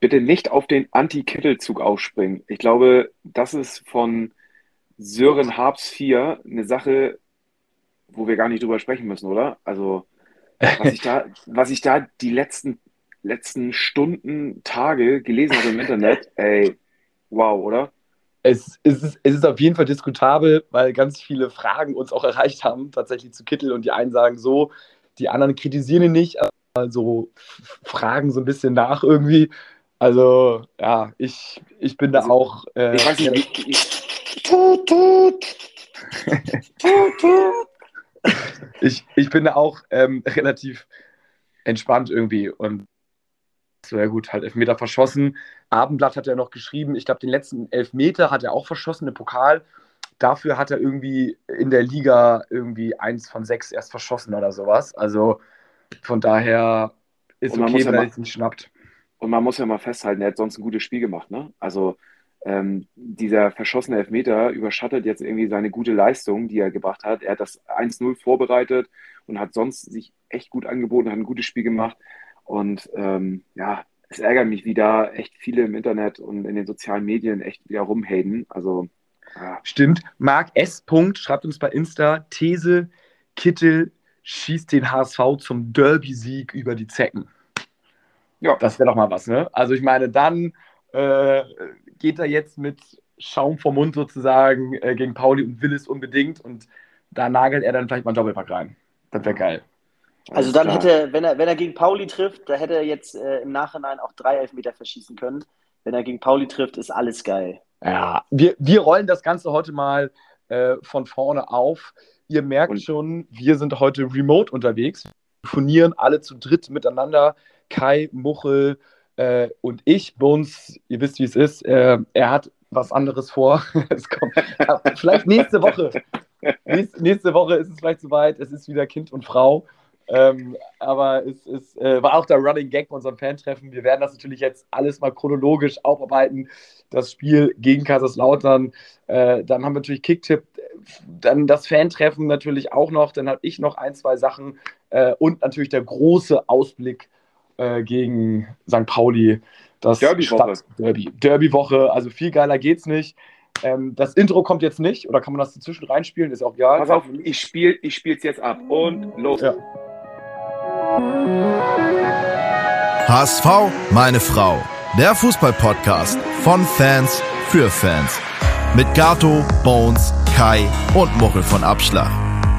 bitte nicht auf den Anti-Kittel-Zug aufspringen. Ich glaube, das ist von Sören Harps 4 eine Sache, wo wir gar nicht drüber sprechen müssen, oder? Also, was ich da, was ich da die letzten, letzten Stunden, Tage gelesen habe im Internet, ey, wow, oder? Es, es, ist, es ist auf jeden Fall diskutabel, weil ganz viele Fragen uns auch erreicht haben, tatsächlich zu Kittel. Und die einen sagen so, die anderen kritisieren ihn nicht, also fragen so ein bisschen nach irgendwie. Also, ja, ich, ich bin da also, auch. Äh, ich weiß nicht, ich, ich, tut, tut. tut, tut. ich, ich bin da auch ähm, relativ entspannt irgendwie und so, ja gut, halt Elfmeter verschossen. Abendblatt hat er noch geschrieben, ich glaube, den letzten Elfmeter hat er auch verschossen im Pokal. Dafür hat er irgendwie in der Liga irgendwie eins von sechs erst verschossen oder sowas. Also von daher ist okay, wenn er jetzt nicht schnappt. Und man muss ja mal festhalten, er hat sonst ein gutes Spiel gemacht. Ne? Also ähm, dieser verschossene Elfmeter überschattet jetzt irgendwie seine gute Leistung, die er gebracht hat. Er hat das 1-0 vorbereitet und hat sonst sich echt gut angeboten, hat ein gutes Spiel gemacht. Und ähm, ja, es ärgert mich, wie da echt viele im Internet und in den sozialen Medien echt wieder rumhaten. Also ja. Stimmt. Marc S. schreibt uns bei Insta, These, Kittel schießt den HSV zum Derby-Sieg über die Zecken. Ja. Das wäre doch mal was, ne? Also ich meine, dann äh, geht er jetzt mit Schaum vom Mund sozusagen äh, gegen Pauli und will es unbedingt und da nagelt er dann vielleicht mal einen Doppelpack rein. Das wäre geil. Also dann hätte, wenn er, wenn er gegen Pauli trifft, da hätte er jetzt äh, im Nachhinein auch drei Elfmeter verschießen können. Wenn er gegen Pauli trifft, ist alles geil. Ja, wir, wir rollen das Ganze heute mal äh, von vorne auf. Ihr merkt Und schon, wir sind heute remote unterwegs. Wir telefonieren alle zu dritt miteinander. Kai, Muchel äh, und ich. Uns, ihr wisst, wie es ist, äh, er hat was anderes vor. es kommt, ja, vielleicht nächste Woche. Nächste, nächste Woche ist es vielleicht soweit. Es ist wieder Kind und Frau. Ähm, aber es, es äh, war auch der Running Gag bei unserem Fan-Treffen. Wir werden das natürlich jetzt alles mal chronologisch aufarbeiten. Das Spiel gegen Kaiserslautern. Äh, dann haben wir natürlich Kicktipp. Dann das Fan-Treffen natürlich auch noch. Dann habe ich noch ein, zwei Sachen. Äh, und natürlich der große Ausblick äh, gegen St. Pauli. Das Derby-Woche. Derby. Derby-Woche. Also viel geiler geht's nicht. Ähm, das Intro kommt jetzt nicht, oder kann man das dazwischen reinspielen? Ist auch egal. Pass auf, ich spiele ich spiel's jetzt ab und los. Ja. HSV, meine Frau. Der Fußballpodcast von Fans für Fans. Mit Gato, Bones, Kai und Muchel von Abschlag.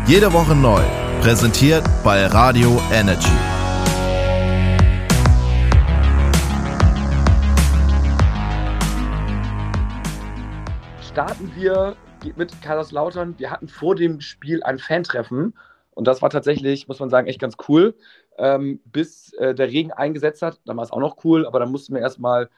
Jede Woche neu. Präsentiert bei Radio Energy. Starten wir mit Kaiserslautern. Wir hatten vor dem Spiel ein Fantreffen und das war tatsächlich, muss man sagen, echt ganz cool ähm, bis äh, der Regen eingesetzt hat. Dann war es auch noch cool, aber dann mussten wir erstmal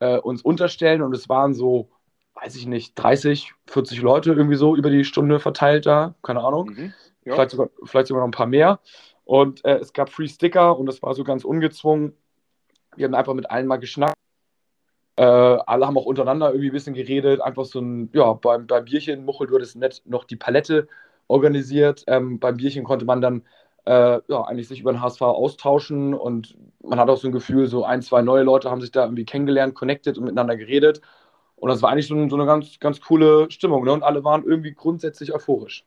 äh, uns unterstellen und es waren so, weiß ich nicht, 30, 40 Leute irgendwie so über die Stunde verteilt da, keine Ahnung. Mhm. Ja. Vielleicht, sogar, vielleicht sogar noch ein paar mehr. Und äh, es gab Free Sticker und das war so ganz ungezwungen. Wir haben einfach mit allen mal geschnackt. Äh, alle haben auch untereinander irgendwie ein bisschen geredet. Einfach so ein, ja, beim, beim Bierchen, Muchel, du hattest nett noch die Palette organisiert. Ähm, beim Bierchen konnte man dann äh, ja, eigentlich sich über den HSV austauschen und man hat auch so ein Gefühl, so ein, zwei neue Leute haben sich da irgendwie kennengelernt, connected und miteinander geredet. Und das war eigentlich so, so eine ganz, ganz coole Stimmung. Ne? Und alle waren irgendwie grundsätzlich euphorisch.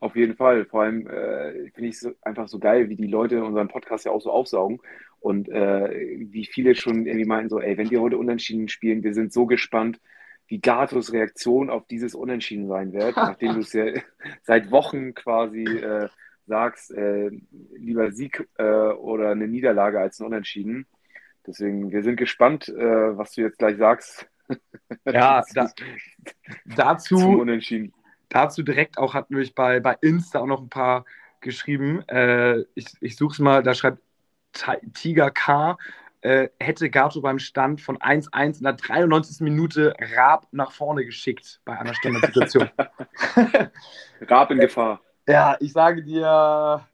Auf jeden Fall. Vor allem äh, finde ich es einfach so geil, wie die Leute unseren Podcast ja auch so aufsaugen und äh, wie viele schon irgendwie meinen so, ey, wenn wir heute unentschieden spielen, wir sind so gespannt, wie Gatos Reaktion auf dieses Unentschieden sein wird, nachdem du es ja seit Wochen quasi äh, sagst, äh, lieber Sieg äh, oder eine Niederlage als ein Unentschieden. Deswegen, wir sind gespannt, äh, was du jetzt gleich sagst. Ja, da, dazu, dazu direkt auch hat nämlich bei, bei Insta auch noch ein paar geschrieben. Äh, ich ich suche es mal, da schreibt Tiger K. Äh, hätte Gato beim Stand von 1-1 in der 93. Minute Raab nach vorne geschickt bei einer Standardsituation. Raab in Gefahr. Ja, ich sage dir,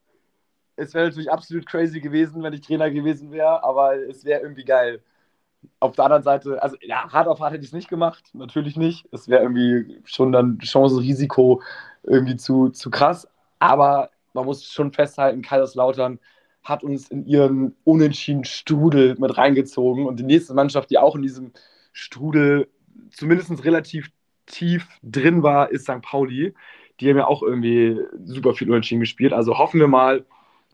es wäre natürlich absolut crazy gewesen, wenn ich Trainer gewesen wäre, aber es wäre irgendwie geil. Auf der anderen Seite, also ja, hart auf hart hätte ich es nicht gemacht, natürlich nicht. Es wäre irgendwie schon dann Chance-Risiko irgendwie zu, zu krass. Aber man muss schon festhalten, Kaiserslautern hat uns in ihren unentschiedenen Strudel mit reingezogen. Und die nächste Mannschaft, die auch in diesem Strudel zumindest relativ tief drin war, ist St. Pauli. Die haben ja auch irgendwie super viel Unentschieden gespielt. Also hoffen wir mal,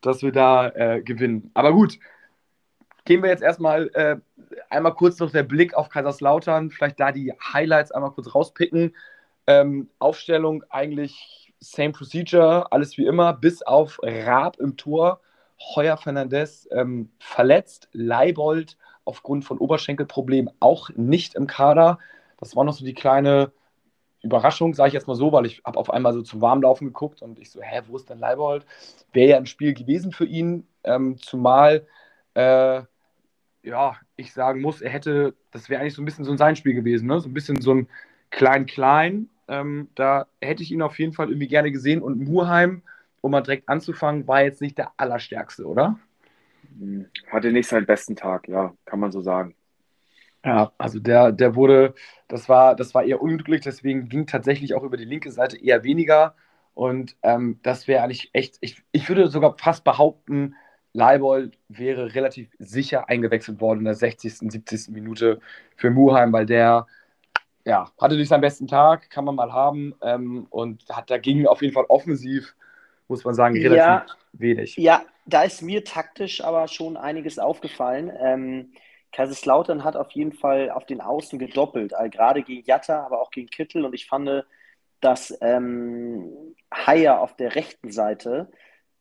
dass wir da äh, gewinnen. Aber gut, gehen wir jetzt erstmal äh, einmal kurz noch der Blick auf Kaiserslautern. Vielleicht da die Highlights einmal kurz rauspicken. Ähm, Aufstellung eigentlich same procedure, alles wie immer, bis auf Raab im Tor. Heuer Fernandez ähm, verletzt, Leibold aufgrund von Oberschenkelproblemen auch nicht im Kader. Das war noch so die kleine Überraschung, sage ich jetzt mal so, weil ich habe auf einmal so zum Warmlaufen geguckt und ich so, hä, wo ist denn Leibold? Wäre ja ein Spiel gewesen für ihn, ähm, zumal, äh, ja, ich sagen muss, er hätte, das wäre eigentlich so ein bisschen so ein sein Spiel gewesen, ne? so ein bisschen so ein Klein-Klein. Ähm, da hätte ich ihn auf jeden Fall irgendwie gerne gesehen und Murheim, um mal direkt anzufangen, war jetzt nicht der Allerstärkste, oder? Hatte nicht seinen besten Tag, ja, kann man so sagen. Ja, also der, der wurde, das war, das war eher unglücklich, deswegen ging tatsächlich auch über die linke Seite eher weniger. Und ähm, das wäre eigentlich echt, ich, ich würde sogar fast behaupten, Leibold wäre relativ sicher eingewechselt worden in der 60., 70. Minute für Muheim, weil der ja, hatte nicht seinen besten Tag, kann man mal haben. Ähm, und hat, da ging auf jeden Fall offensiv, muss man sagen, relativ Ja. wenig. Ja, da ist mir taktisch aber schon einiges aufgefallen. Ähm, Kaiserslautern hat auf jeden Fall auf den Außen gedoppelt, äh, gerade gegen Jatta, aber auch gegen Kittel. Und ich fand, dass ähm, Haier auf der rechten Seite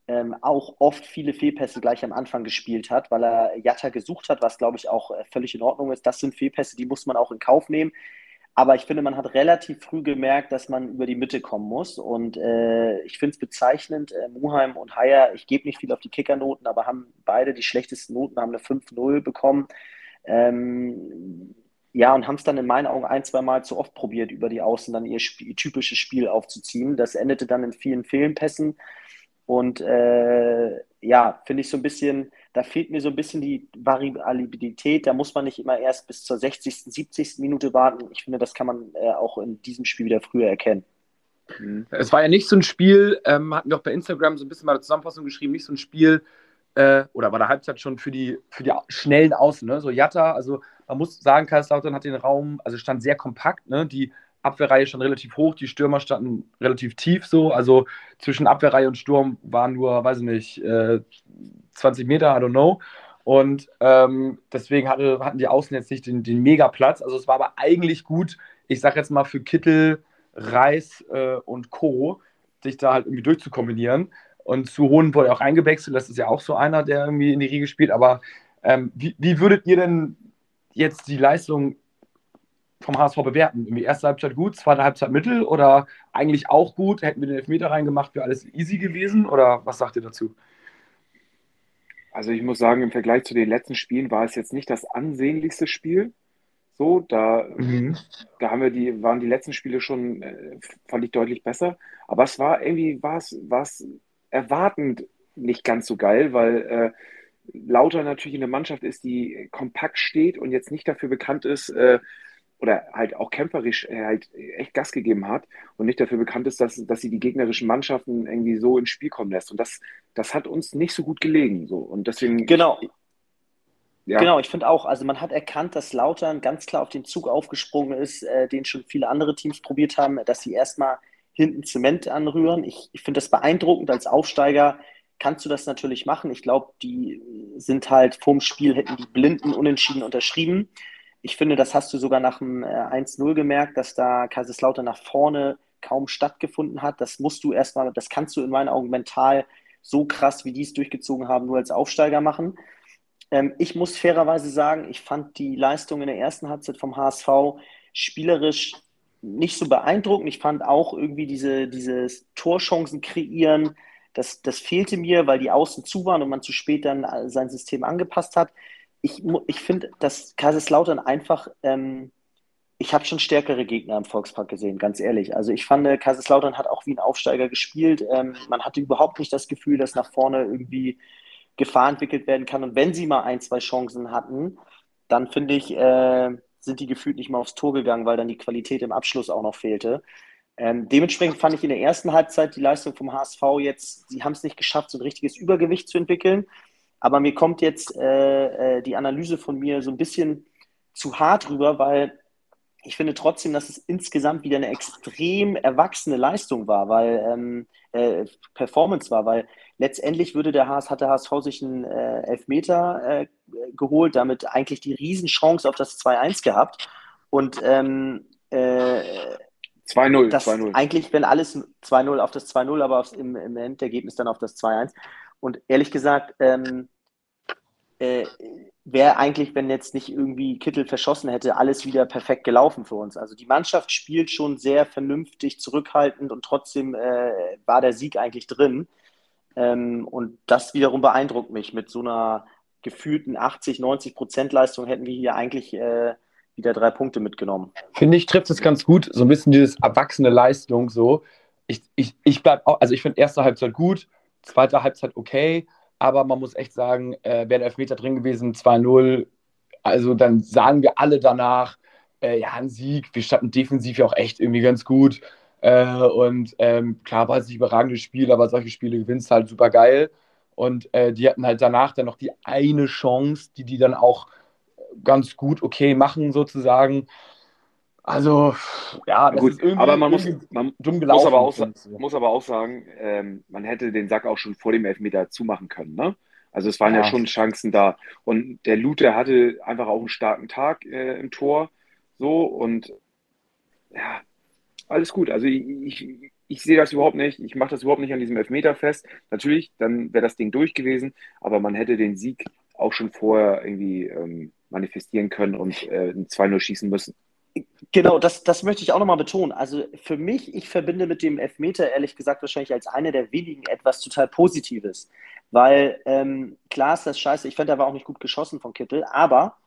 ähm, auch oft viele Fehlpässe gleich am Anfang gespielt hat, weil er Jatta gesucht hat, was glaube ich auch äh, völlig in Ordnung ist. Das sind Fehlpässe, die muss man auch in Kauf nehmen. Aber ich finde, man hat relativ früh gemerkt, dass man über die Mitte kommen muss. Und äh, ich finde es bezeichnend, äh, Muheim und Haier, ich gebe nicht viel auf die Kickernoten, aber haben beide die schlechtesten Noten, haben eine 5-0 bekommen. Ähm, ja, und haben es dann in meinen Augen ein, zwei Mal zu oft probiert, über die Außen dann ihr, Sp ihr typisches Spiel aufzuziehen. Das endete dann in vielen Fehlenpässen. Und äh, ja, finde ich so ein bisschen, da fehlt mir so ein bisschen die Variabilität. Da muss man nicht immer erst bis zur 60., 70. Minute warten. Ich finde, das kann man äh, auch in diesem Spiel wieder früher erkennen. Es war ja nicht so ein Spiel, ähm, hatten wir auch bei Instagram so ein bisschen mal eine Zusammenfassung geschrieben, nicht so ein Spiel, äh, oder war der Halbzeit schon für die, für die schnellen Außen, ne? So Jatta, also man muss sagen, Kaiserslautern hat den Raum, also stand sehr kompakt, ne? Die Abwehrreihe stand relativ hoch, die Stürmer standen relativ tief so, also zwischen Abwehrreihe und Sturm waren nur, weiß ich nicht, äh, 20 Meter, I don't know. Und ähm, deswegen hatte, hatten die Außen jetzt nicht den, den Mega-Platz. Also es war aber eigentlich gut, ich sag jetzt mal für Kittel, Reis äh, und Co., sich da halt irgendwie durchzukombinieren. Und zu Hohen wurde auch eingewechselt. Das ist ja auch so einer, der irgendwie in die Riege spielt. Aber ähm, wie, wie würdet ihr denn jetzt die Leistung vom HSV bewerten? Irgendwie erste Halbzeit gut, zweite Halbzeit mittel oder eigentlich auch gut? Hätten wir den Elfmeter reingemacht, wäre alles easy gewesen? Oder was sagt ihr dazu? Also ich muss sagen, im Vergleich zu den letzten Spielen war es jetzt nicht das ansehnlichste Spiel. So, da, Mhm. da haben wir die, waren die letzten Spiele schon, äh, fand ich deutlich besser. Aber es war irgendwie, war es, war es erwartend nicht ganz so geil, weil äh, Lauter natürlich eine Mannschaft ist, die kompakt steht und jetzt nicht dafür bekannt ist, äh, oder halt auch kämpferisch äh, halt echt Gas gegeben hat und nicht dafür bekannt ist, dass, dass sie die gegnerischen Mannschaften irgendwie so ins Spiel kommen lässt. Und das, das hat uns nicht so gut gelegen. So. Und deswegen, Genau, ja, Genau, ich finde auch, also man hat erkannt, dass Lautern ganz klar auf den Zug aufgesprungen ist, äh, den schon viele andere Teams probiert haben, dass sie erstmal hinten Zement anrühren. Ich, ich finde das beeindruckend. Als Aufsteiger kannst du das natürlich machen. Ich glaube, die sind halt vorm Spiel, hätten die blinden Unentschieden unterschrieben. Ich finde, das hast du sogar nach dem äh, 1-0 gemerkt, dass da Kaiserslautern nach vorne kaum stattgefunden hat. Das musst du erstmal, das kannst du in meinen Augen mental so krass, wie die es durchgezogen haben, nur als Aufsteiger machen. Ähm, ich muss fairerweise sagen, ich fand die Leistung in der ersten Halbzeit vom HSV spielerisch nicht so beeindruckend. Ich fand auch irgendwie diese, dieses Torchancen kreieren, das, das fehlte mir, weil die Außen zu waren und man zu spät dann äh, sein System angepasst hat. Ich, ich finde, dass Kaiserslautern einfach, ähm, ich habe schon stärkere Gegner im Volkspark gesehen, ganz ehrlich. Also ich fand, äh, Kaiserslautern hat auch wie ein Aufsteiger gespielt. Ähm, man hatte überhaupt nicht das Gefühl, dass nach vorne irgendwie Gefahr entwickelt werden kann. Und wenn sie mal ein, zwei Chancen hatten, dann finde ich, äh, sind die gefühlt nicht mal aufs Tor gegangen, weil dann die Qualität im Abschluss auch noch fehlte. Ähm, dementsprechend fand ich in der ersten Halbzeit die Leistung vom HSV jetzt, sie haben es nicht geschafft, so ein richtiges Übergewicht zu entwickeln. Aber mir kommt jetzt äh, äh, die Analyse von mir so ein bisschen zu hart rüber, weil ich finde trotzdem, dass es insgesamt wieder eine extrem erwachsene Leistung war, weil ähm, äh, Performance war, weil letztendlich würde der HSV, hat der HSV sich einen äh, Elfmeter äh, geholt, damit eigentlich die Riesenchance auf das 2-1 gehabt. Und ähm, äh, 2-0. Das eigentlich, wenn alles 2-0 auf das 2-0, aber aufs, im, im Endergebnis dann auf das 2-1. Und ehrlich gesagt, ähm, äh, wäre eigentlich, wenn jetzt nicht irgendwie Kittel verschossen hätte, alles wieder perfekt gelaufen für uns. Also die Mannschaft spielt schon sehr vernünftig, zurückhaltend und trotzdem äh, war der Sieg eigentlich drin. Ähm, und das wiederum beeindruckt mich. Mit so einer gefühlten 80, 90 Prozent Leistung hätten wir hier eigentlich äh, wieder drei Punkte mitgenommen. Finde ich, trifft es ganz gut. So ein bisschen dieses erwachsene Leistung so. Ich, ich, ich bleib auch, also ich finde erste Halbzeit gut, zweite Halbzeit okay, aber man muss echt sagen, äh, wäre der Elfmeter drin gewesen, 2-0, also dann sagen wir alle danach, äh, ja, ein Sieg, wir standen defensiv ja auch echt irgendwie ganz gut. Äh, und ähm, klar war es nicht überragendes Spiel, aber solche Spiele gewinnst halt super geil. Und äh, die hatten halt danach dann noch die eine Chance, die die dann auch ganz gut okay machen, sozusagen. Also, ja, das Gut, ist irgendwie, aber man, muss, man dumm gelaufen. Muss aber auch, muss aber auch sagen, ähm, man hätte den Sack auch schon vor dem Elfmeter zumachen können. Ne? Also es waren ja. ja schon Chancen da. Und der Lute hatte einfach auch einen starken Tag äh, im Tor. So und ja, alles gut. Also ich, ich, ich sehe das überhaupt nicht. Ich mache das überhaupt nicht an diesem Elfmeter fest. Natürlich, dann wäre das Ding durch gewesen, aber man hätte den Sieg auch schon vorher irgendwie ähm, manifestieren können und äh, ein 2-0 schießen müssen. Genau, das, das möchte ich auch nochmal betonen. Also für mich, ich verbinde mit dem Elfmeter ehrlich gesagt wahrscheinlich als eine der wenigen etwas total Positives. Weil ähm, klar ist das scheiße, ich fand, er war auch nicht gut geschossen von Kittel, aber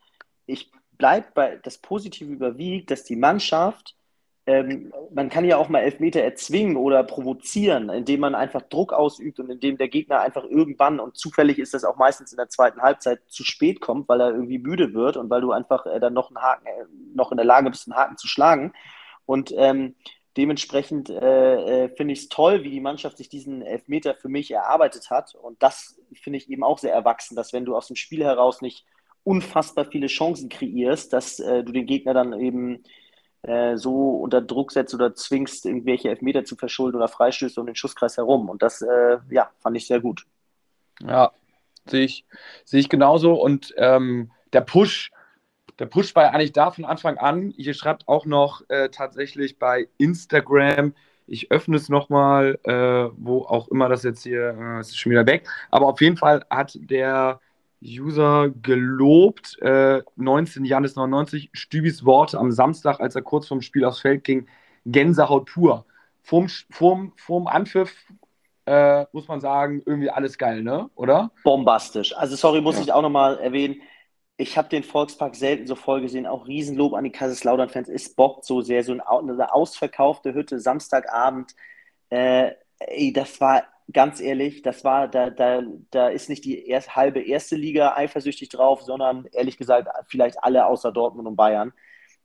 ich bleibe bei, das Positive überwiegt, dass die Mannschaft ähm, man kann ja auch mal Elfmeter erzwingen oder provozieren, indem man einfach Druck ausübt und indem der Gegner einfach irgendwann, und zufällig ist das auch meistens in der zweiten Halbzeit, zu spät kommt, weil er irgendwie müde wird und weil du einfach äh, dann noch einen Haken, äh, noch in der Lage bist, einen Haken zu schlagen. Und ähm, dementsprechend äh, äh, finde ich es toll, wie die Mannschaft sich diesen Elfmeter für mich erarbeitet hat. Und das finde ich eben auch sehr erwachsen, dass wenn du aus dem Spiel heraus nicht unfassbar viele Chancen kreierst, dass äh, du den Gegner dann eben äh, so unter Druck setzt oder zwingst, irgendwelche Elfmeter zu verschulden oder Freistöße um den Schusskreis herum. Und das, äh, ja, fand ich sehr gut. Ja, sehe ich, sehe ich genauso. Und ähm, der Push, der Push war eigentlich da von Anfang an. Ihr schreibt auch noch äh, tatsächlich bei Instagram, ich öffne es nochmal, äh, wo auch immer das jetzt hier, äh, ist schon wieder weg. Aber auf jeden Fall hat der User gelobt. Äh, 19 Janis 99, Stübis Worte am Samstag, als er kurz vorm Spiel aufs Feld ging, Gänsehaut pur. Vorm, vorm, vorm Anpfiff äh, muss man sagen, irgendwie alles geil, ne? Oder? Bombastisch. Also sorry, muss ja. ich auch nochmal erwähnen. Ich habe den Volkspark selten so voll gesehen. Auch Riesenlob an die Kaiserslautern-Fans. Es bockt so sehr. So eine ausverkaufte Hütte, Samstagabend. Äh, ey, das war ganz ehrlich, das war, da, da, da ist nicht die erst, halbe erste Liga eifersüchtig drauf, sondern ehrlich gesagt, vielleicht alle außer Dortmund und Bayern.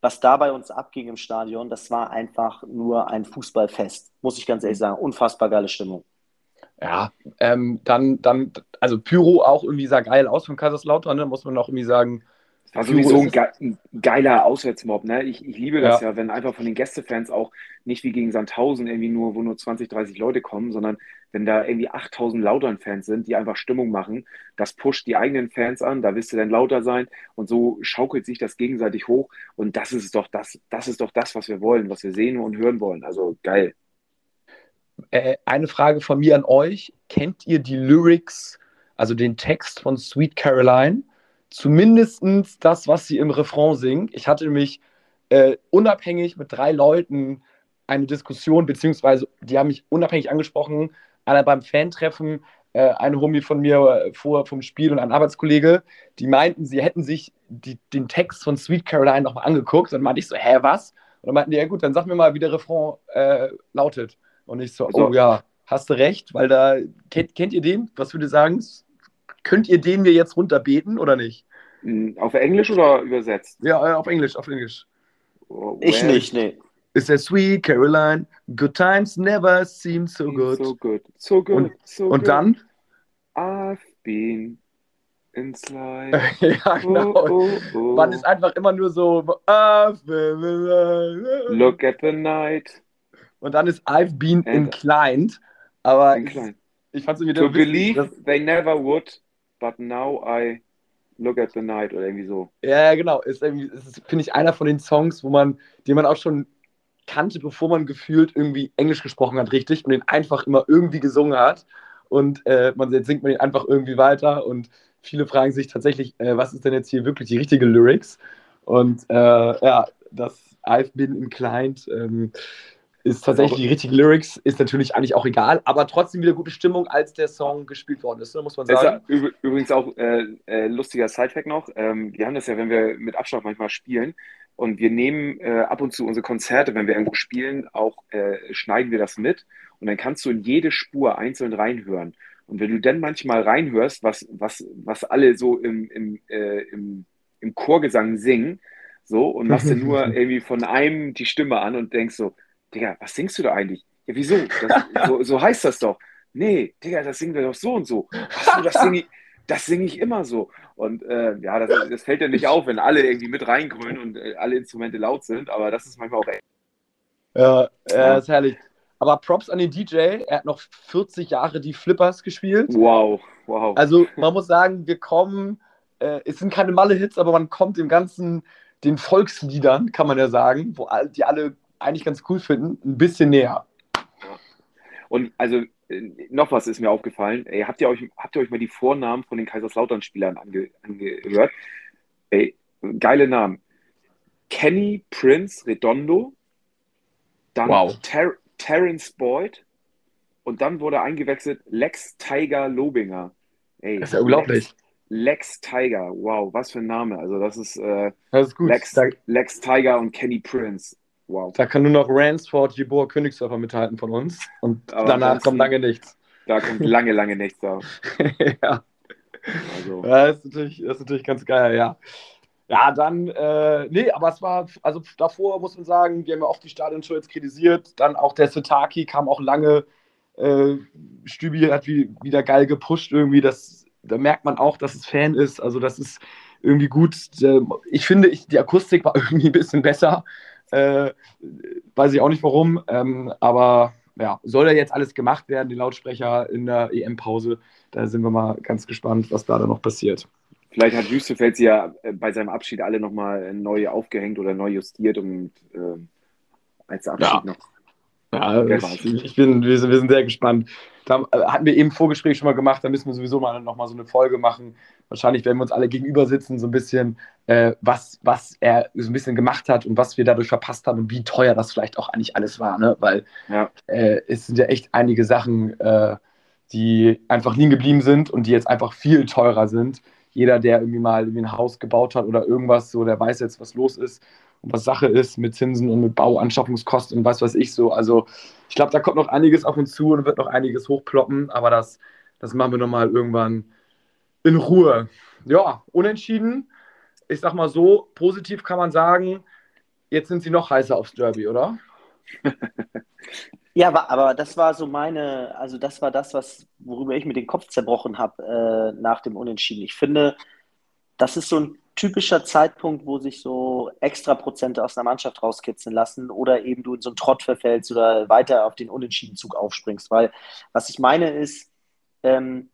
Was da bei uns abging im Stadion, das war einfach nur ein Fußballfest, muss ich ganz ehrlich sagen. Unfassbar geile Stimmung. Ja, ähm, dann, dann, also Pyro auch irgendwie sah geil aus von Kaiserslautern, ne? muss man auch irgendwie sagen, war sowieso ein, ge ein, geiler Auswärtsmob. Ne? Ich, ich liebe das ja. ja. wenn einfach von den Gästefans auch nicht wie gegen Sandhausen irgendwie nur, wo nur 20, 30 Leute kommen, sondern wenn da irgendwie 8000 Lautern-Fans sind, die einfach Stimmung machen, das pusht die eigenen Fans an, da wirst du dann lauter sein und so schaukelt sich das gegenseitig hoch und das ist doch das, das ist doch das, was wir wollen, was wir sehen und hören wollen. Also geil. Äh, eine Frage von mir an euch. Kennt ihr die Lyrics, also den Text von Sweet Caroline? Zumindest das, was sie im Refrain singt. Ich hatte mich äh, unabhängig mit drei Leuten eine Diskussion, beziehungsweise die haben mich unabhängig angesprochen, einer beim Fantreffen, äh, ein Homie von mir äh, vor vom Spiel und ein Arbeitskollege, die meinten, sie hätten sich die, den Text von Sweet Caroline nochmal angeguckt. Und meinte ich so, hä, was? Und dann meinten die, ja gut, dann sag mir mal, wie der Refrain äh, lautet. Und ich so, also, oh ja, hast du recht, weil da, kennt, kennt ihr den? Was würde sagen? Könnt ihr den mir jetzt runterbeten oder nicht? Hm, auf Englisch oder übersetzt? Ja, äh, auf Englisch, auf Englisch. Oh, ich nicht, nee. Ist der Sweet Caroline, good times never seem so good. So good, so good, und, so und good. dann? I've been and slide. ja, genau. Oh, oh, oh. Man ist einfach immer nur so. Look at the night. Und dann ist I've been And- inclined. Aber Inclined. ich fand es irgendwie To believe dass- they never would, but now I look at the night oder irgendwie so. Ja, genau. Ist ist, finde ich, einer von den Songs, wo man, den man auch schon kannte, bevor man gefühlt irgendwie Englisch gesprochen hat, richtig, und den einfach immer irgendwie gesungen hat. Und äh, man jetzt singt man ihn einfach irgendwie weiter. Und viele fragen sich tatsächlich, äh, was ist denn jetzt hier wirklich die richtige Lyrics? Und äh, ja, das I've been inclined ähm, ist tatsächlich die richtige Lyrics, ist natürlich eigentlich auch egal, aber trotzdem wieder gute Stimmung, als der Song gespielt worden ist, ne, muss man ist sagen. üb- übrigens auch äh, äh, lustiger Sidefact noch. Ähm, wir haben das ja, wenn wir mit Abstand manchmal spielen und wir nehmen äh, ab und zu unsere Konzerte, wenn wir irgendwo spielen, auch äh, schneiden wir das mit und dann kannst du in jede Spur einzeln reinhören. Und wenn du dann manchmal reinhörst, was, was, was alle so im, im, äh, im, im Chorgesang singen, so, und machst dann nur irgendwie von einem die Stimme an und denkst so, Digga, was singst du da eigentlich? Ja, wieso? Das, so, so heißt das doch. Nee, Digga, das singen wir doch so und so. Ach so, das singe ich, das singe ich immer so. Und äh, ja, das, das fällt ja nicht auf, wenn alle irgendwie mit reingrölen und äh, alle Instrumente laut sind, aber das ist manchmal auch echt. Ja, Ja. ja, ist herrlich. Aber Props an den DJ, er hat noch 40 Jahre die Flippers gespielt. Wow, wow. Also man muss sagen, wir kommen, äh, es sind keine Malle-Hits, aber man kommt dem Ganzen, den Volksliedern, kann man ja sagen, wo all, die alle eigentlich ganz cool finden, ein bisschen näher. Und also äh, noch was ist mir aufgefallen. Ey, habt ihr euch, habt ihr euch mal die Vornamen von den Kaiserslautern-Spielern ange, angehört? Ey, geile Namen. Kenny Prince Redondo, dann Wow. Ter Terence Boyd und dann wurde eingewechselt Lex Tiger Lobinger. Ey, Das ist ja unglaublich. Lex, Lex Tiger, wow, was für ein Name. Also das ist äh, Das ist gut. Lex, Lex Tiger und Kenny Prince. Wow. da kann nur noch Ransford, Jeboa Königsdörfer mithalten von uns. Und Aber danach kommt lange nichts. Da kommt lange, lange nichts da. ja. Also, Ja, das ist natürlich, das ist natürlich ganz geil, ja. Ja, dann, äh, nee, aber es war, also davor muss man sagen, wir haben ja oft die Stadionshow jetzt kritisiert, dann auch der Setaki kam auch lange, äh, Stübi hat wie, wieder geil gepusht irgendwie, das, da merkt man auch, dass es Fan ist, also das ist irgendwie gut. Ich finde, ich, die Akustik war irgendwie ein bisschen besser, äh, weiß ich auch nicht warum, ähm, aber ja, soll ja jetzt alles gemacht werden, die Lautsprecher in der EM-Pause, da sind wir mal ganz gespannt, was da dann noch passiert. vielleicht hat Wüstefels ja äh, bei seinem Abschied alle nochmal neu aufgehängt oder neu justiert und äh, als Abschied Ja. noch. Ja, ich, ich bin, wir, sind, wir sind sehr gespannt. Da äh, hatten wir eben Vorgespräch schon mal gemacht, da müssen wir sowieso mal noch mal so eine Folge machen. Wahrscheinlich werden wir uns alle gegenüber sitzen, so ein bisschen, äh, was, was er so ein bisschen gemacht hat und was wir dadurch verpasst haben und wie teuer das vielleicht auch eigentlich alles war, ne? Weil Ja. äh, es sind ja echt einige Sachen, äh, die einfach liegen geblieben sind und die jetzt einfach viel teurer sind. Jeder, der irgendwie mal irgendwie ein Haus gebaut hat oder irgendwas, so, der weiß jetzt, was los ist und was Sache ist mit Zinsen und mit Bauanschaffungskosten und was weiß ich so. Also ich glaube, da kommt noch einiges auf uns zu und wird noch einiges hochploppen, aber das, das machen wir nochmal irgendwann in Ruhe. Ja, unentschieden. Ich sag mal so, positiv kann man sagen, jetzt sind sie noch heißer aufs Derby, oder? Ja, aber, das war so meine, also das war das, was, worüber ich mir den Kopf zerbrochen habe äh, nach dem Unentschieden. Ich finde, das ist so ein typischer Zeitpunkt, wo sich so extra Prozente aus einer Mannschaft rauskitzeln lassen oder eben du in so einen Trott verfällst oder weiter auf den Unentschiedenzug aufspringst. Weil was ich meine ist, ähm,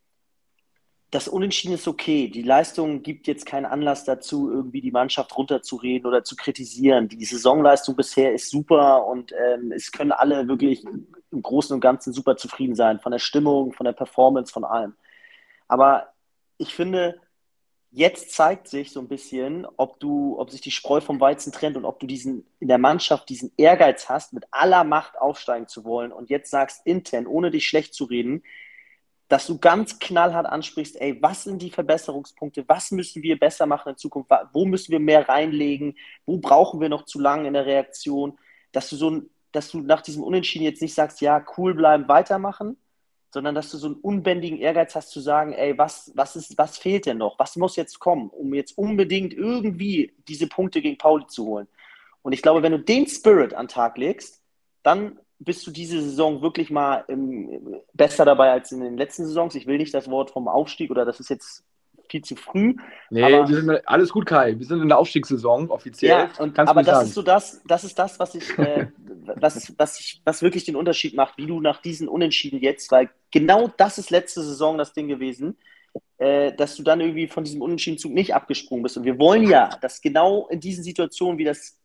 das Unentschieden ist okay. Die Leistung gibt jetzt keinen Anlass dazu, irgendwie die Mannschaft runterzureden oder zu kritisieren. Die Saisonleistung bisher ist super und ähm, es können alle wirklich im Großen und Ganzen super zufrieden sein, von der Stimmung, von der Performance, von allem. Aber ich finde, jetzt zeigt sich so ein bisschen, ob du, ob sich die Spreu vom Weizen trennt und ob du diesen in der Mannschaft diesen Ehrgeiz hast, mit aller Macht aufsteigen zu wollen und jetzt sagst intern, ohne dich schlecht zu reden, dass du ganz knallhart ansprichst, ey, was sind die Verbesserungspunkte, was müssen wir besser machen in Zukunft, wo müssen wir mehr reinlegen, wo brauchen wir noch zu lange in der Reaktion, dass du so dass du nach diesem Unentschieden jetzt nicht sagst, ja, cool bleiben, weitermachen, sondern dass du so einen unbändigen Ehrgeiz hast zu sagen, ey, was, was, ist, was fehlt denn noch? Was muss jetzt kommen, um jetzt unbedingt irgendwie diese Punkte gegen Pauli zu holen? Und ich glaube, wenn du den Spirit an den Tag legst, dann bist du diese Saison wirklich mal im, besser dabei als in den letzten Saisons. Ich will nicht das Wort vom Aufstieg oder das ist jetzt viel zu früh. Nee, aber, wir sind, alles gut, Kai. Wir sind in der Aufstiegssaison, offiziell. Ja, und, aber das sagen. ist so das, das ist das, was ich, äh, was, was ich, was wirklich den Unterschied macht, wie du nach diesen Unentschieden jetzt, weil genau das ist letzte Saison das Ding gewesen, äh, dass du dann irgendwie von diesem Unentschiedenzug nicht abgesprungen bist. Und wir wollen ja, dass genau in diesen Situationen wie das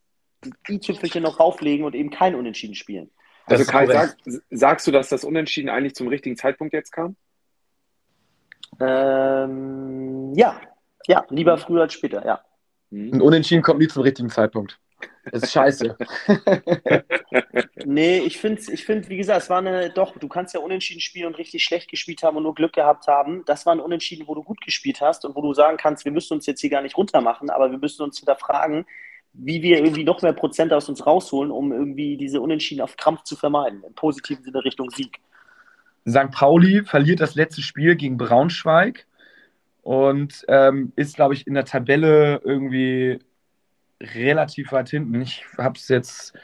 i-Tüpfelchen noch rauflegen und eben kein Unentschieden spielen. Also Kai, sag, sagst du, dass das Unentschieden eigentlich zum richtigen Zeitpunkt jetzt kam? Ähm, ja, ja, lieber mhm. früher als später, ja. Mhm. Ein Unentschieden kommt nie zum richtigen Zeitpunkt. Das ist scheiße. nee, ich finde, ich find, wie gesagt, es war eine, doch, du kannst ja unentschieden spielen und richtig schlecht gespielt haben und nur Glück gehabt haben. Das war ein Unentschieden, wo du gut gespielt hast und wo du sagen kannst, wir müssen uns jetzt hier gar nicht runtermachen, aber wir müssen uns hinterfragen, wie wir irgendwie noch mehr Prozent aus uns rausholen, um irgendwie diese Unentschieden auf Krampf zu vermeiden. Im positiven Sinne Richtung Sieg. St. Pauli verliert das letzte Spiel gegen Braunschweig und ähm, ist, glaube ich, in der Tabelle irgendwie relativ weit hinten. Ich habe es jetzt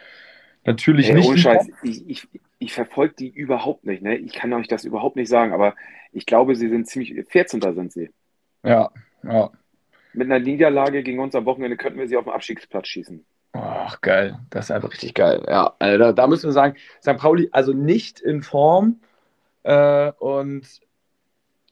natürlich Ey, nicht. Ohne Scheiß, ich, ich, ich verfolge die überhaupt nicht. Ne? Ich kann euch das überhaupt nicht sagen, aber ich glaube, sie sind ziemlich. 14. sind sie. Ja, ja. Mit einer Niederlage gegen uns am Wochenende könnten wir sie auf dem Abstiegsplatz schießen. Ach, geil. Das ist einfach richtig geil. Ja, also da, da müssen wir sagen, St. Pauli also nicht in Form. Äh, und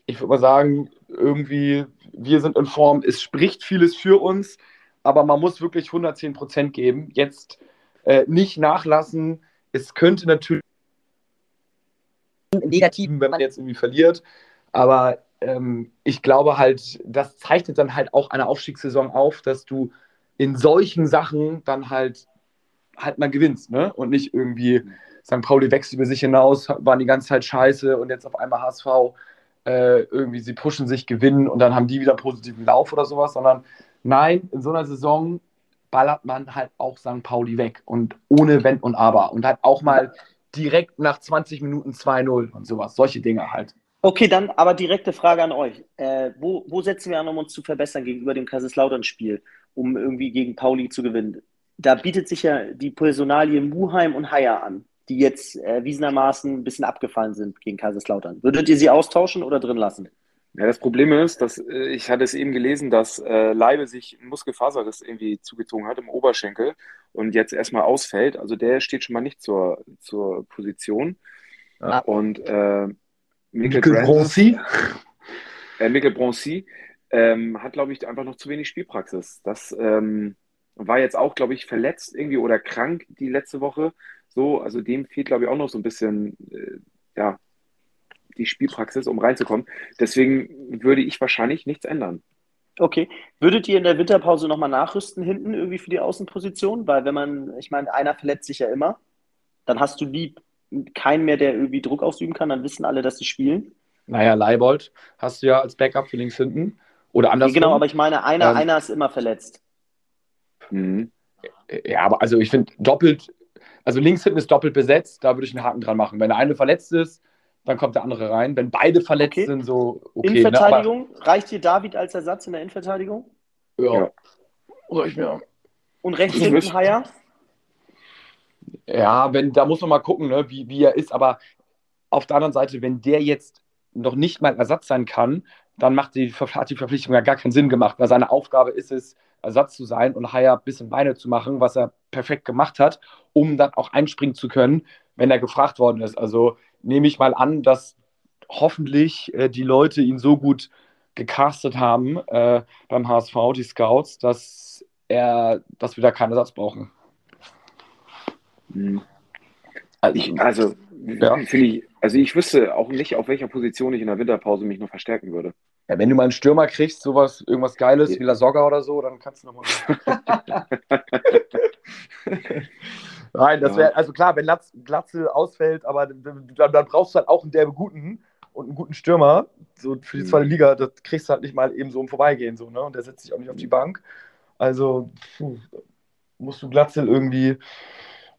ich würde mal sagen, irgendwie, wir sind in Form. Es spricht vieles für uns, aber man muss wirklich 110 Prozent geben. Jetzt äh, nicht nachlassen. Es könnte natürlich negativ, wenn man jetzt irgendwie verliert, aber ähm, ich glaube halt, das zeichnet dann halt auch eine Aufstiegssaison auf, dass du in solchen Sachen dann halt halt mal gewinnst, ne? Und nicht irgendwie St. Pauli wächst über sich hinaus, waren die ganze Zeit scheiße und jetzt auf einmal HSV äh, irgendwie sie pushen sich, gewinnen und dann haben die wieder einen positiven Lauf oder sowas, sondern nein, in so einer Saison ballert man halt auch St. Pauli weg und ohne Wenn und Aber und halt auch mal direkt nach 20 Minuten 2-0 und sowas, solche Dinge halt. Okay, dann aber direkte Frage an euch. Äh, wo, wo, setzen wir an, um uns zu verbessern gegenüber dem Kaiserslautern-Spiel, um irgendwie gegen Pauli zu gewinnen? Da bietet sich ja die Personalie Muheim und Haier an, die jetzt äh, wiesenermaßen ein bisschen abgefallen sind gegen Kaiserslautern. Würdet ihr sie austauschen oder drin lassen? Ja, das Problem ist, dass äh, ich hatte es eben gelesen, dass äh, Leibe sich ein Muskelfaserriss irgendwie zugezogen hat im Oberschenkel und jetzt erstmal ausfällt. Also der steht schon mal nicht zur, zur Position. Ja. Und äh, Mikkel Bronzy. Äh, Mikkel Bronzy ähm, hat, glaube ich, einfach noch zu wenig Spielpraxis. Das ähm, war jetzt auch, glaube ich, verletzt irgendwie oder krank die letzte Woche. So, also dem fehlt, glaube ich, auch noch so ein bisschen, äh, ja, die Spielpraxis, um reinzukommen. Deswegen würde ich wahrscheinlich nichts ändern. Okay. Würdet ihr in der Winterpause nochmal nachrüsten hinten irgendwie für die Außenposition? Weil wenn man, ich meine, einer verletzt sich ja immer, dann hast du lieb keinen mehr, der irgendwie Druck ausüben kann, dann wissen alle, dass sie spielen. Naja, Leibold hast du ja als Backup für links hinten. Oder andersrum. Genau, aber ich meine, einer, ähm, einer ist immer verletzt. Mhm. Ja, aber also ich finde doppelt, also links hinten ist doppelt besetzt, da würde ich einen Haken dran machen. Wenn der eine verletzt ist, dann kommt der andere rein. Wenn beide verletzt okay. sind, so okay. Ne, Innenverteidigung, ne, reicht dir David als Ersatz in der Innenverteidigung? Ja. ja. Reicht mir. Und rechts hinten Haier? Ja, wenn, da muss man mal gucken, ne, wie, wie er ist. Aber auf der anderen Seite, wenn der jetzt noch nicht mal Ersatz sein kann, dann macht die, hat die Verpflichtung ja gar keinen Sinn gemacht, weil seine Aufgabe ist es, Ersatz zu sein und Haier ein bisschen Beine zu machen, was er perfekt gemacht hat, um dann auch einspringen zu können, wenn er gefragt worden ist. Also nehme ich mal an, dass hoffentlich äh, die Leute ihn so gut gecastet haben äh, beim HSV, die Scouts, dass er, dass wir da keinen Ersatz brauchen. Mhm. Also, ich, also, ja. ich, also ich wüsste auch nicht, auf welcher Position ich in der Winterpause mich noch verstärken würde. Ja, wenn du mal einen Stürmer kriegst, sowas, irgendwas Geiles ja. wie La Soga oder so, dann kannst du nochmal. Nein, das wäre, also klar, wenn Glatze ausfällt, aber dann, dann, brauchst du halt auch einen derbe guten und einen guten Stürmer, so für die zweite mhm. Liga, das kriegst du halt nicht mal eben so im Vorbeigehen, so, ne? Und der setzt sich auch nicht auf die Bank. Also puh, musst du Glatzel irgendwie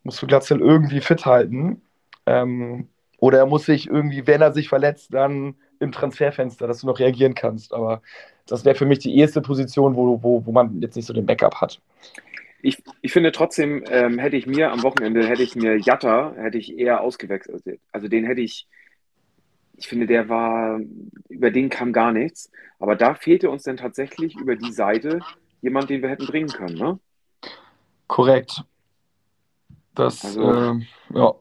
musst du Glatzel irgendwie fit halten. Ähm, oder er muss sich irgendwie, wenn er sich verletzt, dann im Transferfenster, dass du noch reagieren kannst. Aber das wäre für mich die erste Position, wo, wo, wo man jetzt nicht so den Backup hat. Ich, ich finde trotzdem, ähm, hätte ich mir am Wochenende, hätte ich mir Jatta, hätte ich eher ausgewechselt. Also den hätte ich ich finde, der war, über den kam gar nichts. Aber da fehlte uns dann tatsächlich über die Seite jemand, den wir hätten bringen können, ne? Korrekt. Das, also, äh, ja.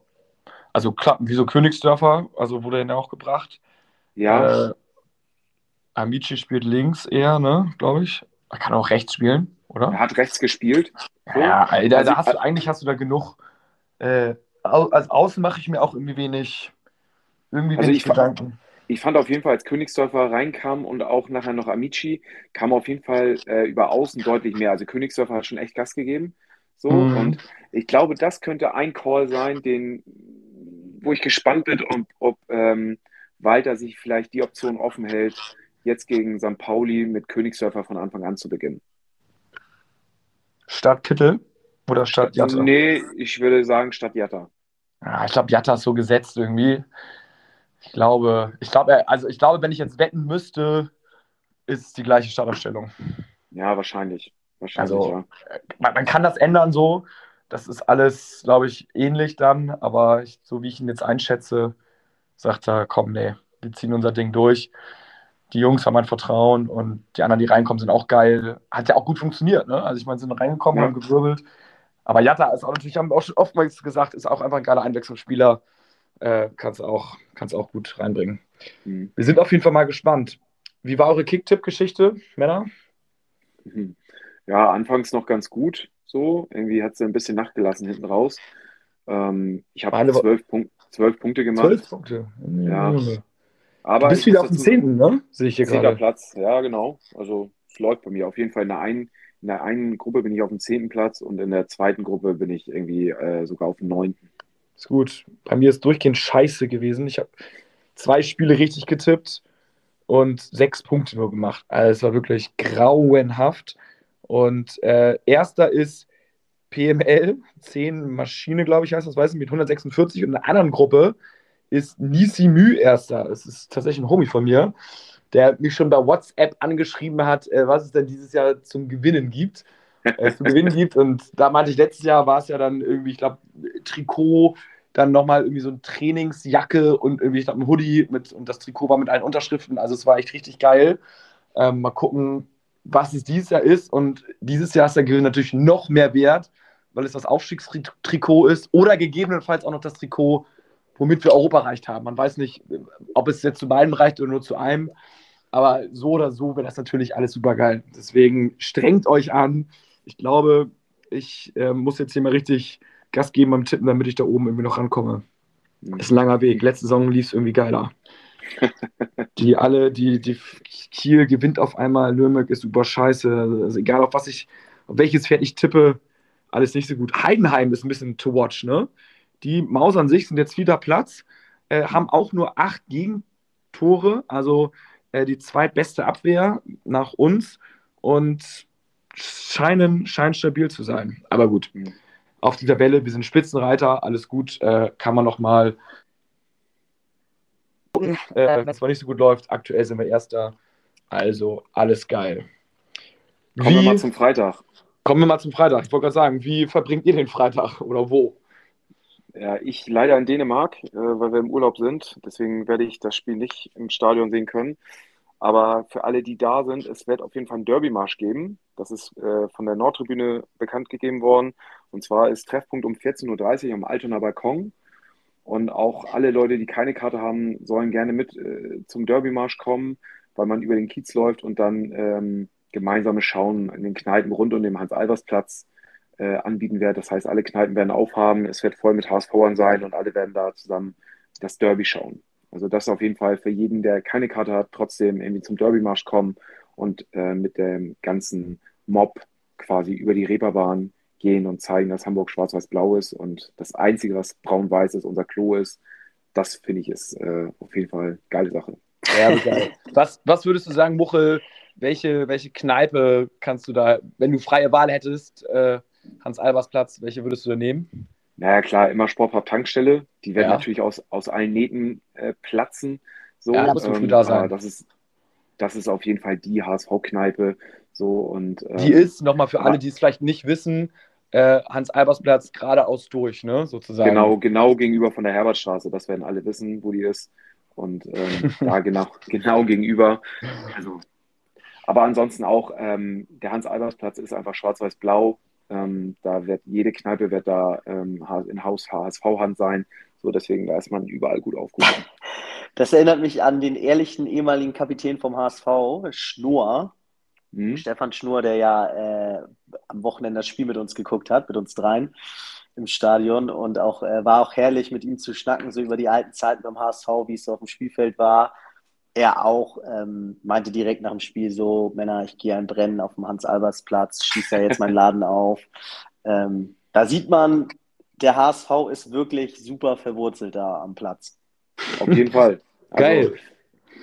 Also klar, wieso Königsdörfer, also wurde er ja auch gebracht. Ja. Äh, Amici spielt links eher, ne, glaube ich. Er kann auch rechts spielen, oder? Er hat rechts gespielt. So. Ja, Alter, also, da hast du, eigentlich hast du da genug. Äh, als Außen mache ich mir auch irgendwie wenig, irgendwie also wenig ich Gedanken. Fand, ich fand auf jeden Fall, als Königsdörfer reinkam und auch nachher noch Amici, kam auf jeden Fall äh, über Außen deutlich mehr. Also Königsdörfer hat schon echt Gas gegeben. So, mhm. und ich glaube, das könnte ein Call sein, den, wo ich gespannt bin, ob, ob ähm, Walter sich vielleicht die Option offen hält, jetzt gegen St. Pauli mit Königsdörfer von Anfang an zu beginnen. Statt Kittel oder statt Jatta? Nee, ich würde sagen statt Jatta. Ja, ich glaube, Jatta ist so gesetzt irgendwie. Ich glaube, ich glaube, also ich glaube, wenn ich jetzt wetten müsste, ist es die gleiche Startaufstellung. Ja, wahrscheinlich. Wahrscheinlich, also, ja. man, man, kann das ändern so. Das ist alles, glaube ich, ähnlich dann. Aber ich, so wie ich ihn jetzt einschätze, sagt er, komm, nee, wir ziehen unser Ding durch. Die Jungs haben mein Vertrauen und die anderen, die reinkommen, sind auch geil. Hat ja auch gut funktioniert, ne? Also ich meine, sind reingekommen, ja. haben gewirbelt. Aber Jatta ist auch natürlich, haben wir auch schon oftmals gesagt, ist auch einfach ein geiler Einwechslungsspieler. Äh, kannst auch, kannst auch gut reinbringen. Mhm. Wir sind auf jeden Fall mal gespannt. Wie war eure Kicktipp-Geschichte, Männer? Mhm ja, anfangs noch ganz gut. So, irgendwie hat sie ein bisschen nachgelassen hinten raus. Ähm, ich habe zwölf, Punkt, zwölf Punkte gemacht. Zwölf Punkte. Ja. Aber du bist wieder auf dem zehnten, ne? Sehe ich hier gerade. Platz, ja, genau. Also es läuft bei mir auf jeden Fall in der einen, in der einen Gruppe bin ich auf dem zehnten Platz und in der zweiten Gruppe bin ich irgendwie äh, sogar auf dem neunten. Ist gut. Bei mir ist durchgehend scheiße gewesen. Ich habe zwei Spiele richtig getippt und sechs Punkte nur gemacht. Also es war wirklich grauenhaft. Und äh, erster ist PML, 10 Maschine, glaube ich, heißt das, weiß ich, mit 146. Und in einer anderen Gruppe ist Nisi Mü erster. Das ist tatsächlich ein Homie von mir, der mich schon bei WhatsApp angeschrieben hat, äh, was es denn dieses Jahr zum Gewinnen gibt. Äh, zu gewinnen gibt. Und da meinte ich, letztes Jahr war es ja dann irgendwie, ich glaube, Trikot, dann nochmal irgendwie so eine Trainingsjacke und irgendwie, ich glaube, ein Hoodie mit, und das Trikot war mit allen Unterschriften. Also es war echt richtig geil. Ähm, mal gucken, was es dieses Jahr ist. Und dieses Jahr ist der Grill natürlich noch mehr wert, weil es das Aufstiegstrikot ist oder gegebenenfalls auch noch das Trikot, womit wir Europa erreicht haben. Man weiß nicht, ob es jetzt zu beiden reicht oder nur zu einem. Aber so oder so wäre das natürlich alles super geil. Deswegen strengt euch an. Ich glaube, ich äh, muss jetzt hier mal richtig Gas geben beim Tippen, damit ich da oben irgendwie noch rankomme. Das ist ein langer Weg. Letzte Saison lief es irgendwie geiler. die alle, die, die Kiel gewinnt auf einmal, Nürnberg ist super scheiße. Also egal auf was ich, auf welches Pferd ich tippe, alles nicht so gut. Heidenheim ist ein bisschen to watch, ne? Die Maus an sich sind jetzt wieder Platz, äh, haben auch nur acht Gegentore, also äh, die zweitbeste Abwehr nach uns und scheinen, scheinen stabil zu sein. Aber gut, auf dieser Welle, wir sind Spitzenreiter, alles gut, äh, kann man noch mal gucken, äh, wenn es mal nicht so gut läuft. Aktuell sind wir Erster. Also alles geil. Kommen wie, wir mal zum Freitag. Kommen wir mal zum Freitag. Ich wollte gerade sagen, wie verbringt ihr den Freitag oder wo? Ja, ich leider in Dänemark, äh, weil wir im Urlaub sind. Deswegen werde ich das Spiel nicht im Stadion sehen können. Aber für alle, die da sind, es wird auf jeden Fall einen Derby-Marsch geben. Das ist äh, von der Nordtribüne bekannt gegeben worden. Und zwar ist Treffpunkt um 14.30 Uhr am Altonaer Balkon. Und auch alle Leute, die keine Karte haben, sollen gerne mit äh, zum Derby-Marsch kommen, weil man über den Kiez läuft und dann ähm, gemeinsames Schauen in den Kneipen rund um den Hans-Albers-Platz äh, anbieten wird. Das heißt, alle Kneipen werden aufhaben, es wird voll mit HSVern sein und alle werden da zusammen das Derby schauen. Also das auf jeden Fall für jeden, der keine Karte hat, trotzdem irgendwie zum Derby-Marsch kommen und äh, mit dem ganzen Mob quasi über die Reeperbahn gehen und zeigen, dass Hamburg schwarz-weiß-blau ist und das Einzige, was braun-weiß ist, unser Klo ist. Das finde ich ist äh, auf jeden Fall eine geile Sache. Ja, was, was würdest du sagen, Muchel, welche, welche Kneipe kannst du da, wenn du freie Wahl hättest, äh, Hans-Albers-Platz, welche würdest du da nehmen? Naja, klar, immer Sportpub Tankstelle. Die werden ja. natürlich aus, aus allen Nähten äh, platzen. So, ja, da musst ähm, da sein. Das ist, das ist auf jeden Fall die HSV-Kneipe. So, und, ähm, die ist, nochmal für alle, die es vielleicht nicht wissen, äh, Hans-Albers-Platz geradeaus durch, ne, sozusagen. Genau, genau gegenüber von der Herbertstraße. Das werden alle wissen, wo die ist. Und ähm, da genau, genau gegenüber. Also, aber ansonsten auch, ähm, der Hans-Albers-Platz ist einfach schwarz-weiß-blau. Ähm, da wird jede Kneipe wird da ähm, in Haus HSV-Hand sein. So, deswegen da ist man überall gut aufgehoben. Das erinnert mich an den ehrlichen ehemaligen Kapitän vom HSV, Schnur. Mhm. Stefan Schnur, der ja äh, am Wochenende das Spiel mit uns geguckt hat, mit uns dreien im Stadion und auch äh, war auch herrlich mit ihm zu schnacken, so über die alten Zeiten beim HSV, wie es so auf dem Spielfeld war. Er auch ähm, meinte direkt nach dem Spiel so, Männer, ich gehe ein Brennen auf dem Hans-Albers-Platz, schieße ja jetzt meinen Laden auf. Ähm, da sieht man, der HSV ist wirklich super verwurzelt da am Platz. Auf jeden Fall. Also, Geil.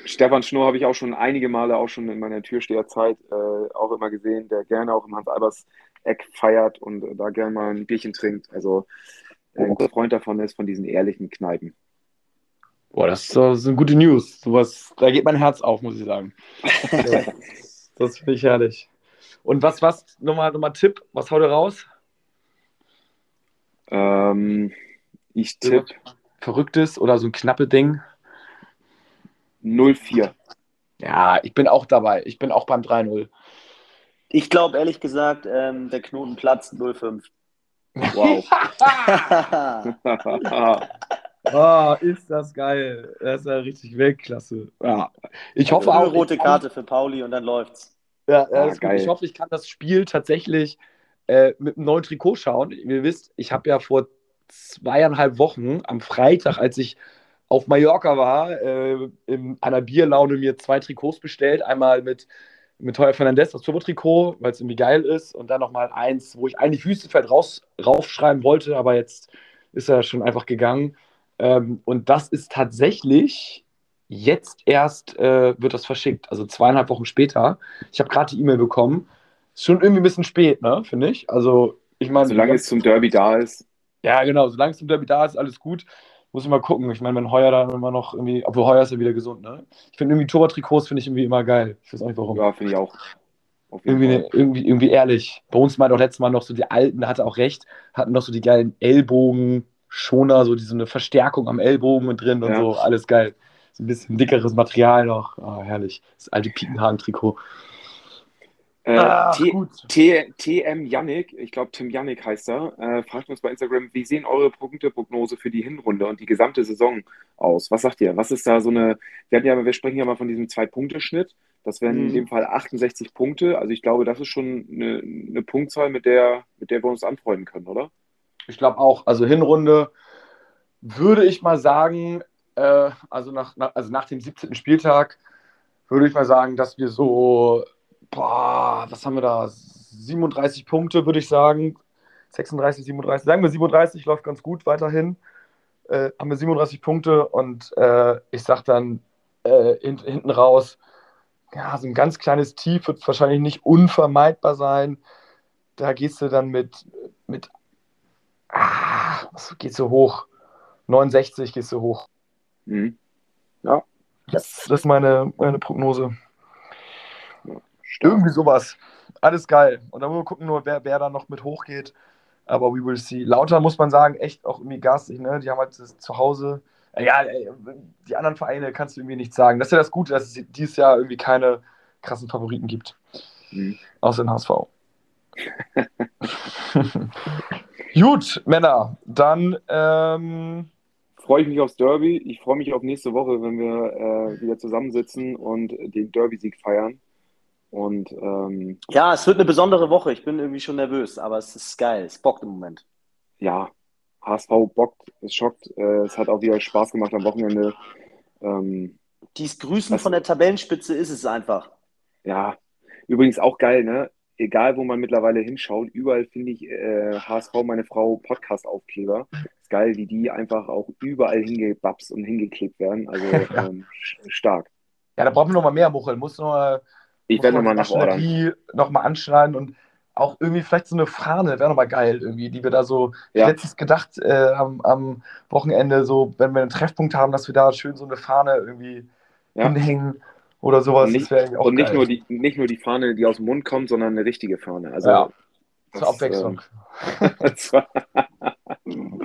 Stefan Schnurr habe ich auch schon einige Male auch schon in meiner Türsteherzeit äh, auch immer gesehen, der gerne auch im Hans-Albers-Eck feiert und äh, da gerne mal ein Bierchen trinkt. Also äh, ein guter Freund davon ist, von diesen ehrlichen Kneipen. Boah, das, das sind gute News. Sowas, da geht mein Herz auf, muss ich sagen. das, das finde ich herrlich. Und was, was, nochmal, nochmal Tipp, was haut ihr raus? Ähm, ich tippe. Verrücktes oder so ein knappe Ding? 0-4. Ja, ich bin auch dabei. Ich bin auch beim 3-0. Ich glaube ehrlich gesagt, ähm, der Knoten platzt 0-5. Wow. oh, ist das geil. Das ist ja richtig Weltklasse. Ja. Ich hoffe also auch. Eine rote Karte für Pauli und dann läuft's. Ja, ja ah, geil. Ich hoffe, ich kann das Spiel tatsächlich äh, mit einem neuen Trikot schauen. Ihr wisst, ich habe ja vor zweieinhalb Wochen am Freitag, als ich auf Mallorca war, äh, in einer Bierlaune mir zwei Trikots bestellt. Einmal mit, mit Heuer Fernandez, das Turbo-Trikot, weil es irgendwie geil ist. Und dann nochmal eins, wo ich eigentlich Wüstefeld raus, raufschreiben wollte, aber jetzt ist er schon einfach gegangen. Ähm, und das ist tatsächlich jetzt erst äh, wird das verschickt, also zweieinhalb Wochen später. Ich habe gerade die E-Mail bekommen. Ist schon irgendwie ein bisschen spät, ne, finde ich. Also, ich meine. Solange es zum Derby da ist. Ja, genau, solange es zum Derby da ist, alles gut. Muss ich mal gucken. Ich meine, wenn Heuer dann immer noch irgendwie, obwohl Heuer ist ja wieder gesund, ne? Ich finde irgendwie Torwarttrikots finde ich irgendwie immer geil. Ich weiß auch nicht warum. Ja, finde ich auch. Irgendwie, ne, irgendwie, irgendwie ehrlich. Bei uns meint auch letztes Mal noch so die Alten, hatte auch recht, hatten noch so die geilen Ellbogen, Schoner, so diese eine Verstärkung am Ellbogen mit drin und ja. so, alles geil. So ein bisschen dickeres Material noch. Oh, herrlich. Das alte Piekenhagen-Trikot. Äh, ah, TM Yannick, ich glaube Tim Yannick heißt er, äh, fragt uns bei Instagram, wie sehen eure Punkteprognose für die Hinrunde und die gesamte Saison aus? Was sagt ihr? Was ist da so eine, wir, ja, wir sprechen ja mal von diesem Zwei-Punkte-Schnitt, das wären mhm. in dem Fall 68 Punkte, also ich glaube, das ist schon eine, eine Punktzahl, mit der, mit der wir uns anfreunden können, oder? Ich glaube auch, also Hinrunde würde ich mal sagen, äh, also, nach, nach, also nach dem 17. Spieltag würde ich mal sagen, dass wir so boah, was haben wir da? 37 Punkte, würde ich sagen. 36, 37, sagen wir 37, läuft ganz gut weiterhin. Äh, haben wir 37 Punkte und äh, ich sage dann äh, hint, hinten raus, ja, so ein ganz kleines Tief wird wahrscheinlich nicht unvermeidbar sein. Da gehst du dann mit, mit ah, geht so hoch? 69 gehst du hoch. Mhm. Ja. Das, das ist meine, meine Prognose. Irgendwie sowas. Alles geil. Und dann müssen wir gucken, nur wer, wer da noch mit hochgeht. Aber we will see. Lauter muss man sagen, echt auch irgendwie garstig, ne? Die haben halt zu Hause. Ja, die anderen Vereine kannst du irgendwie nicht sagen. Das ist ja das Gute, dass es dieses Jahr irgendwie keine krassen Favoriten gibt. Mhm. Außer den HSV. Gut, Männer, dann ähm, freue ich mich aufs Derby. Ich freue mich auf nächste Woche, wenn wir äh, wieder zusammensitzen und den Derby-Sieg feiern. Und ähm, ja, es wird eine besondere Woche. Ich bin irgendwie schon nervös, aber es ist geil. Es bockt im Moment. Ja, HSV bockt, es schockt. Äh, es hat auch wieder Spaß gemacht am Wochenende. Ähm, Dies Grüßen von der Tabellenspitze ist es einfach. Ja, übrigens auch geil, ne? Egal, wo man mittlerweile hinschaut, überall finde ich äh, HSV, meine Frau, Podcast-Aufkleber. Ist geil, wie die einfach auch überall hingebapst und hingeklebt werden. Also ähm, stark. Ja, da brauchen wir noch mal mehr, Muchel. Muss noch mal ich werde nochmal nachordern. Nochmal anschneiden und auch irgendwie vielleicht so eine Fahne, wäre nochmal geil irgendwie, die wir da so, ja. letztens gedacht äh, am, am, Wochenende, so, wenn wir einen Treffpunkt haben, dass wir da schön so eine Fahne irgendwie ja. hinhängen oder sowas. Und nicht, das und nicht nur, die, nicht nur die Fahne, die aus dem Mund kommt, sondern eine richtige Fahne. Also, ja, zur Abwechslung. Ähm,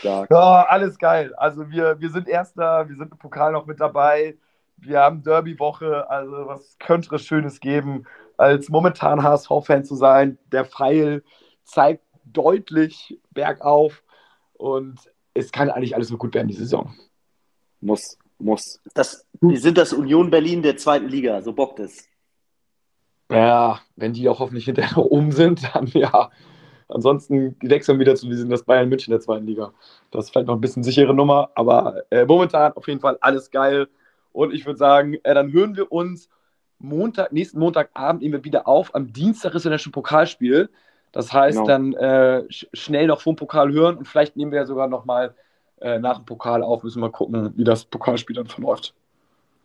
Stark. Ja, alles geil. Also wir, wir sind Erster, wir sind im Pokal noch mit dabei. Wir haben Derby-Woche, also was könnte es Schönes geben, als momentan HSV-Fan zu sein. Der Pfeil zeigt deutlich bergauf und es kann eigentlich alles nur gut werden, die Saison. Muss, muss. Das, wir sind das Union Berlin der zweiten Liga, so bockt es. Ja, wenn die auch hoffentlich hinterher oben sind, dann ja. Ansonsten wechseln wir wieder zu, wir sind das Bayern München der zweiten Liga. Das ist vielleicht noch ein bisschen sichere Nummer, aber äh, momentan auf jeden Fall alles geil. Und ich würde sagen, äh, dann hören wir uns Montag, nächsten Montagabend nehmen wir wieder auf. Am Dienstag ist ja schon Pokalspiel. Das heißt, genau. dann äh, schnell noch vom Pokal hören und vielleicht nehmen wir ja sogar noch mal äh, nach dem Pokal auf. Müssen wir mal gucken, wie das Pokalspiel dann verläuft.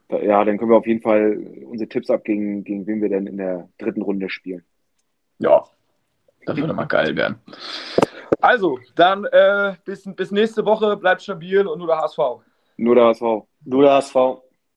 Ja, dann können wir auf jeden Fall unsere Tipps abgeben, gegen wen wir denn in der dritten Runde spielen. Ja, das würde mal geil werden. Also, dann äh, bis, bis nächste Woche. Bleibt stabil und nur der HSV. Nur der HSV. Nur der HSV.